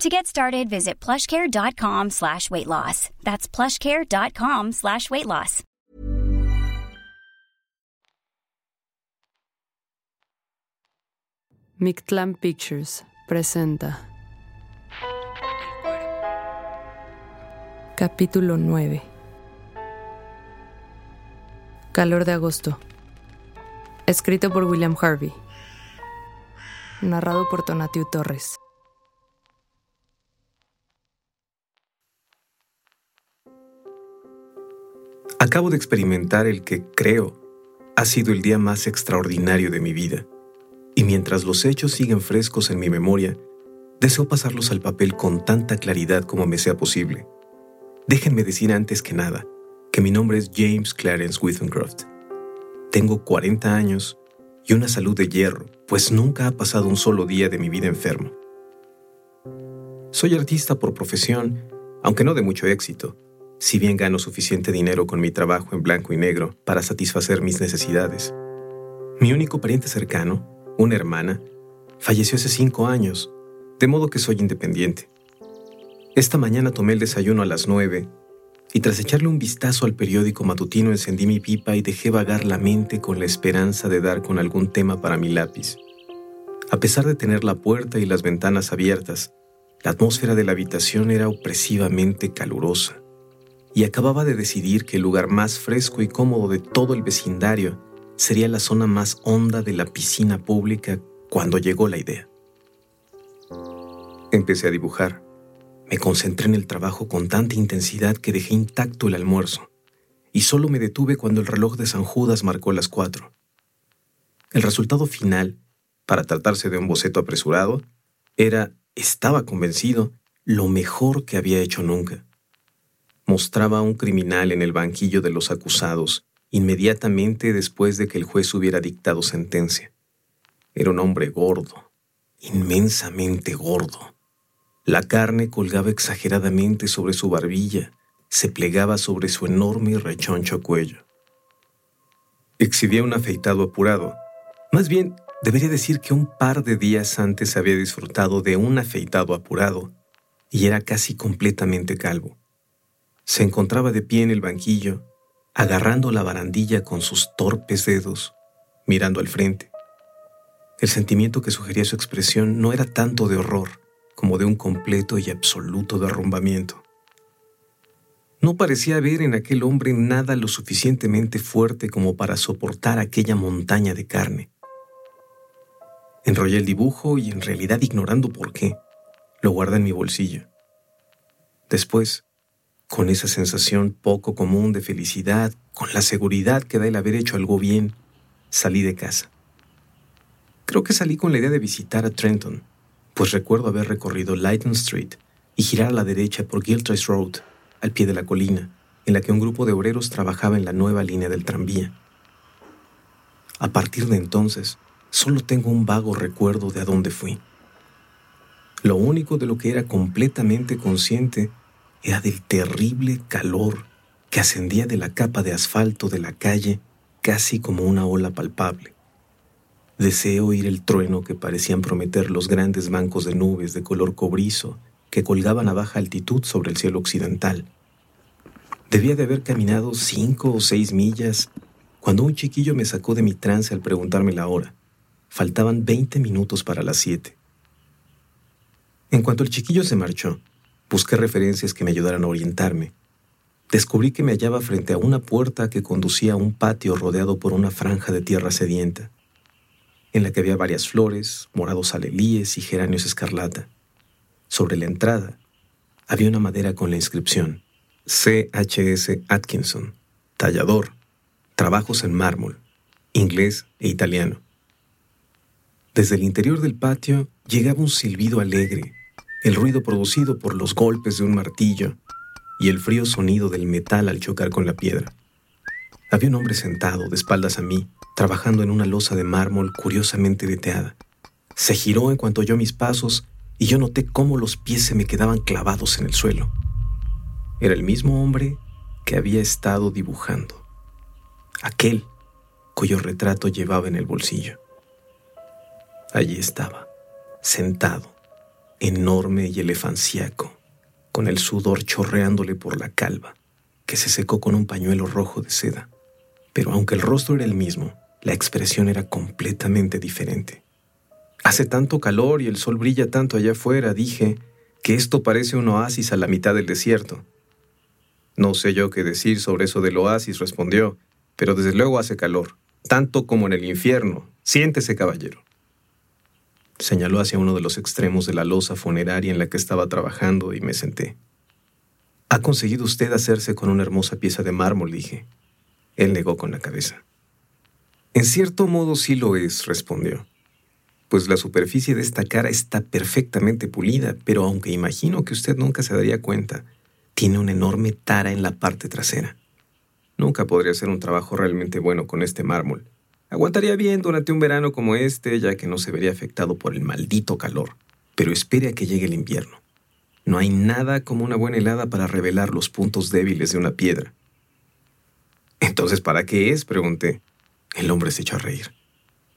To get started, visit plushcare.com slash weight loss. That's plushcare.com slash weight loss. Mictlan Pictures presenta Capítulo 9 Calor de agosto Escrito por William Harvey Narrado por Tonatiu Torres Acabo de experimentar el que creo ha sido el día más extraordinario de mi vida, y mientras los hechos siguen frescos en mi memoria, deseo pasarlos al papel con tanta claridad como me sea posible. Déjenme decir antes que nada que mi nombre es James Clarence Withenscroft. Tengo 40 años y una salud de hierro, pues nunca ha pasado un solo día de mi vida enfermo. Soy artista por profesión, aunque no de mucho éxito, si bien gano suficiente dinero con mi trabajo en blanco y negro para satisfacer mis necesidades. Mi único pariente cercano, una hermana, falleció hace cinco años, de modo que soy independiente. Esta mañana tomé el desayuno a las nueve y tras echarle un vistazo al periódico matutino encendí mi pipa y dejé vagar la mente con la esperanza de dar con algún tema para mi lápiz. A pesar de tener la puerta y las ventanas abiertas, la atmósfera de la habitación era opresivamente calurosa y acababa de decidir que el lugar más fresco y cómodo de todo el vecindario sería la zona más honda de la piscina pública cuando llegó la idea. Empecé a dibujar. Me concentré en el trabajo con tanta intensidad que dejé intacto el almuerzo, y solo me detuve cuando el reloj de San Judas marcó las cuatro. El resultado final, para tratarse de un boceto apresurado, era, estaba convencido, lo mejor que había hecho nunca mostraba a un criminal en el banquillo de los acusados inmediatamente después de que el juez hubiera dictado sentencia. Era un hombre gordo, inmensamente gordo. La carne colgaba exageradamente sobre su barbilla, se plegaba sobre su enorme y rechoncho cuello. Exhibía un afeitado apurado. Más bien, debería decir que un par de días antes había disfrutado de un afeitado apurado y era casi completamente calvo. Se encontraba de pie en el banquillo, agarrando la barandilla con sus torpes dedos, mirando al frente. El sentimiento que sugería su expresión no era tanto de horror como de un completo y absoluto derrumbamiento. No parecía haber en aquel hombre nada lo suficientemente fuerte como para soportar aquella montaña de carne. Enrollé el dibujo y en realidad ignorando por qué, lo guardé en mi bolsillo. Después, con esa sensación poco común de felicidad, con la seguridad que da el haber hecho algo bien, salí de casa. Creo que salí con la idea de visitar a Trenton, pues recuerdo haber recorrido Lighton Street y girar a la derecha por Gilchrist Road, al pie de la colina, en la que un grupo de obreros trabajaba en la nueva línea del tranvía. A partir de entonces, solo tengo un vago recuerdo de a dónde fui. Lo único de lo que era completamente consciente era del terrible calor que ascendía de la capa de asfalto de la calle casi como una ola palpable. Deseé oír el trueno que parecían prometer los grandes bancos de nubes de color cobrizo que colgaban a baja altitud sobre el cielo occidental. Debía de haber caminado cinco o seis millas cuando un chiquillo me sacó de mi trance al preguntarme la hora. Faltaban veinte minutos para las siete. En cuanto el chiquillo se marchó, busqué referencias que me ayudaran a orientarme. Descubrí que me hallaba frente a una puerta que conducía a un patio rodeado por una franja de tierra sedienta, en la que había varias flores, morados alelíes y geranios escarlata. Sobre la entrada había una madera con la inscripción C.H.S. Atkinson, tallador, trabajos en mármol, inglés e italiano. Desde el interior del patio llegaba un silbido alegre, el ruido producido por los golpes de un martillo y el frío sonido del metal al chocar con la piedra. Había un hombre sentado, de espaldas a mí, trabajando en una losa de mármol curiosamente veteada. Se giró en cuanto oyó mis pasos y yo noté cómo los pies se me quedaban clavados en el suelo. Era el mismo hombre que había estado dibujando. Aquel cuyo retrato llevaba en el bolsillo. Allí estaba, sentado, enorme y elefanciaco, con el sudor chorreándole por la calva, que se secó con un pañuelo rojo de seda. Pero aunque el rostro era el mismo, la expresión era completamente diferente. Hace tanto calor y el sol brilla tanto allá afuera, dije, que esto parece un oasis a la mitad del desierto. No sé yo qué decir sobre eso del oasis, respondió, pero desde luego hace calor, tanto como en el infierno. Siéntese, caballero. Señaló hacia uno de los extremos de la losa funeraria en la que estaba trabajando y me senté. ¿Ha conseguido usted hacerse con una hermosa pieza de mármol? dije. Él negó con la cabeza. En cierto modo sí lo es, respondió. Pues la superficie de esta cara está perfectamente pulida, pero aunque imagino que usted nunca se daría cuenta, tiene una enorme tara en la parte trasera. Nunca podría hacer un trabajo realmente bueno con este mármol. Aguantaría bien durante un verano como este, ya que no se vería afectado por el maldito calor. Pero espere a que llegue el invierno. No hay nada como una buena helada para revelar los puntos débiles de una piedra. Entonces, ¿para qué es? pregunté. El hombre se echó a reír.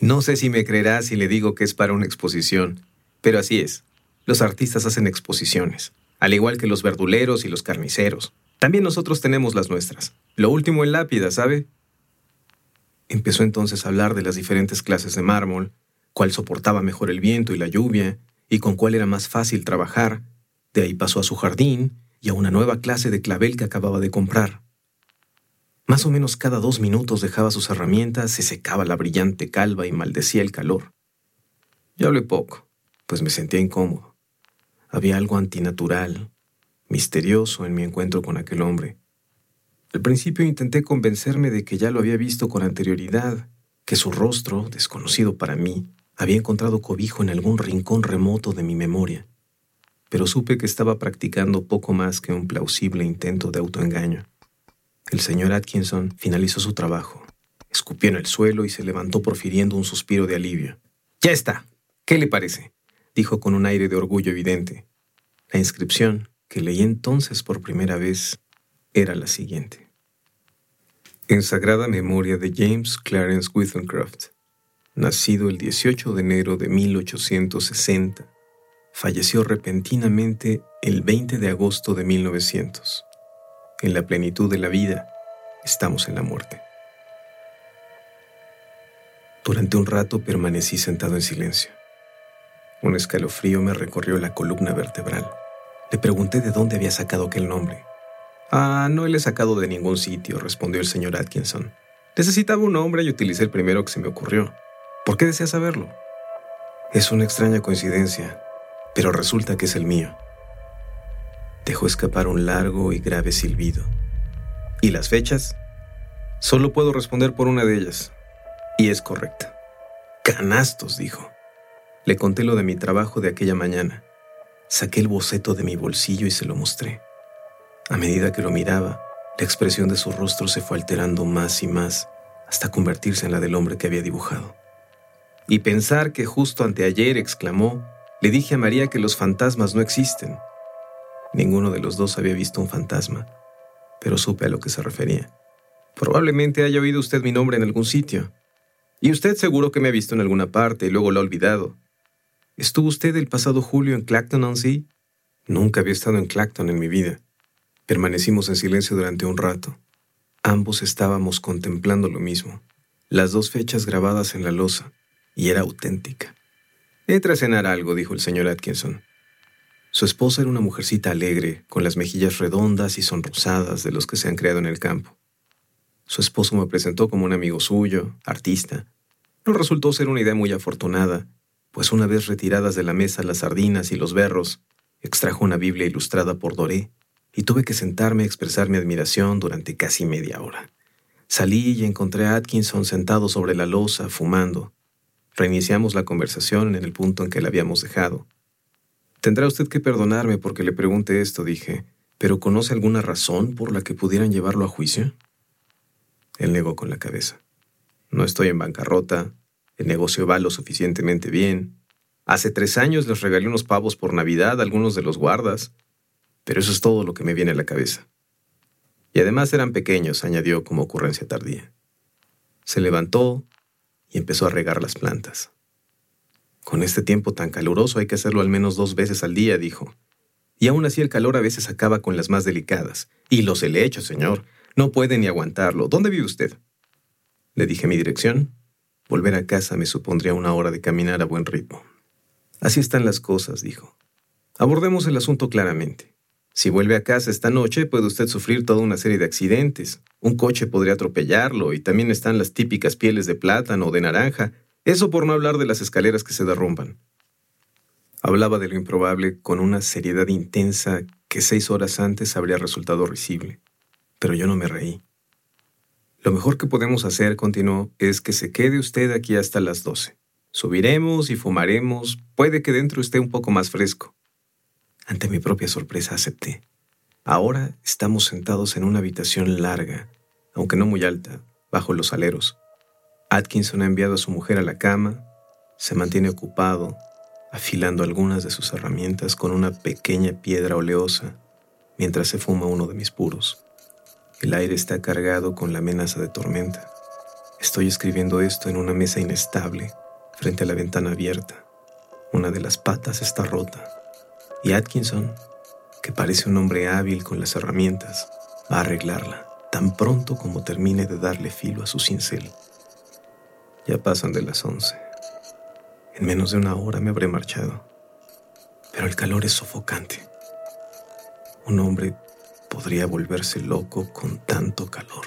No sé si me creerá si le digo que es para una exposición, pero así es. Los artistas hacen exposiciones al igual que los verduleros y los carniceros. También nosotros tenemos las nuestras. Lo último en lápida, ¿sabe? Empezó entonces a hablar de las diferentes clases de mármol, cuál soportaba mejor el viento y la lluvia, y con cuál era más fácil trabajar. De ahí pasó a su jardín y a una nueva clase de clavel que acababa de comprar. Más o menos cada dos minutos dejaba sus herramientas, se secaba la brillante calva y maldecía el calor. Yo hablé poco, pues me sentía incómodo. Había algo antinatural, misterioso en mi encuentro con aquel hombre. Al principio intenté convencerme de que ya lo había visto con anterioridad, que su rostro, desconocido para mí, había encontrado cobijo en algún rincón remoto de mi memoria, pero supe que estaba practicando poco más que un plausible intento de autoengaño. El señor Atkinson finalizó su trabajo, escupió en el suelo y se levantó profiriendo un suspiro de alivio. Ya está. ¿Qué le parece? dijo con un aire de orgullo evidente. La inscripción, que leí entonces por primera vez, era la siguiente. En sagrada memoria de James Clarence Wittencroft, nacido el 18 de enero de 1860, falleció repentinamente el 20 de agosto de 1900. En la plenitud de la vida, estamos en la muerte. Durante un rato permanecí sentado en silencio. Un escalofrío me recorrió la columna vertebral. Le pregunté de dónde había sacado aquel nombre. Ah, no le he sacado de ningún sitio, respondió el señor Atkinson. Necesitaba un nombre y utilicé el primero que se me ocurrió. ¿Por qué desea saberlo? Es una extraña coincidencia, pero resulta que es el mío. Dejó escapar un largo y grave silbido. ¿Y las fechas? Solo puedo responder por una de ellas. Y es correcta. Canastos, dijo. Le conté lo de mi trabajo de aquella mañana. Saqué el boceto de mi bolsillo y se lo mostré. A medida que lo miraba, la expresión de su rostro se fue alterando más y más hasta convertirse en la del hombre que había dibujado. Y pensar que justo anteayer exclamó, le dije a María que los fantasmas no existen. Ninguno de los dos había visto un fantasma, pero supe a lo que se refería. Probablemente haya oído usted mi nombre en algún sitio. Y usted seguro que me ha visto en alguna parte y luego lo ha olvidado. ¿Estuvo usted el pasado julio en Clacton-on-Sea? Nunca había estado en Clacton en mi vida. Permanecimos en silencio durante un rato. Ambos estábamos contemplando lo mismo. Las dos fechas grabadas en la losa. Y era auténtica. Entra a cenar algo, dijo el señor Atkinson. Su esposa era una mujercita alegre, con las mejillas redondas y sonrosadas de los que se han creado en el campo. Su esposo me presentó como un amigo suyo, artista. No resultó ser una idea muy afortunada, pues una vez retiradas de la mesa las sardinas y los berros, extrajo una Biblia ilustrada por Doré y tuve que sentarme a expresar mi admiración durante casi media hora. Salí y encontré a Atkinson sentado sobre la losa, fumando. Reiniciamos la conversación en el punto en que la habíamos dejado. Tendrá usted que perdonarme porque le pregunte esto, dije, pero ¿conoce alguna razón por la que pudieran llevarlo a juicio? Él negó con la cabeza. No estoy en bancarrota, el negocio va lo suficientemente bien. Hace tres años les regalé unos pavos por Navidad a algunos de los guardas, pero eso es todo lo que me viene a la cabeza. Y además eran pequeños, añadió como ocurrencia tardía. Se levantó y empezó a regar las plantas. Con este tiempo tan caluroso hay que hacerlo al menos dos veces al día, dijo. Y aún así el calor a veces acaba con las más delicadas. Y los helechos, señor. No puede ni aguantarlo. ¿Dónde vive usted? Le dije mi dirección. Volver a casa me supondría una hora de caminar a buen ritmo. Así están las cosas, dijo. Abordemos el asunto claramente. Si vuelve a casa esta noche, puede usted sufrir toda una serie de accidentes. Un coche podría atropellarlo y también están las típicas pieles de plátano o de naranja. Eso por no hablar de las escaleras que se derrumban. Hablaba de lo improbable con una seriedad intensa que seis horas antes habría resultado risible. Pero yo no me reí. Lo mejor que podemos hacer, continuó, es que se quede usted aquí hasta las doce. Subiremos y fumaremos. Puede que dentro esté un poco más fresco. Ante mi propia sorpresa acepté. Ahora estamos sentados en una habitación larga, aunque no muy alta, bajo los aleros. Atkinson ha enviado a su mujer a la cama, se mantiene ocupado, afilando algunas de sus herramientas con una pequeña piedra oleosa, mientras se fuma uno de mis puros. El aire está cargado con la amenaza de tormenta. Estoy escribiendo esto en una mesa inestable, frente a la ventana abierta. Una de las patas está rota y Atkinson, que parece un hombre hábil con las herramientas, va a arreglarla tan pronto como termine de darle filo a su cincel. Ya pasan de las once. En menos de una hora me habré marchado. Pero el calor es sofocante. Un hombre podría volverse loco con tanto calor.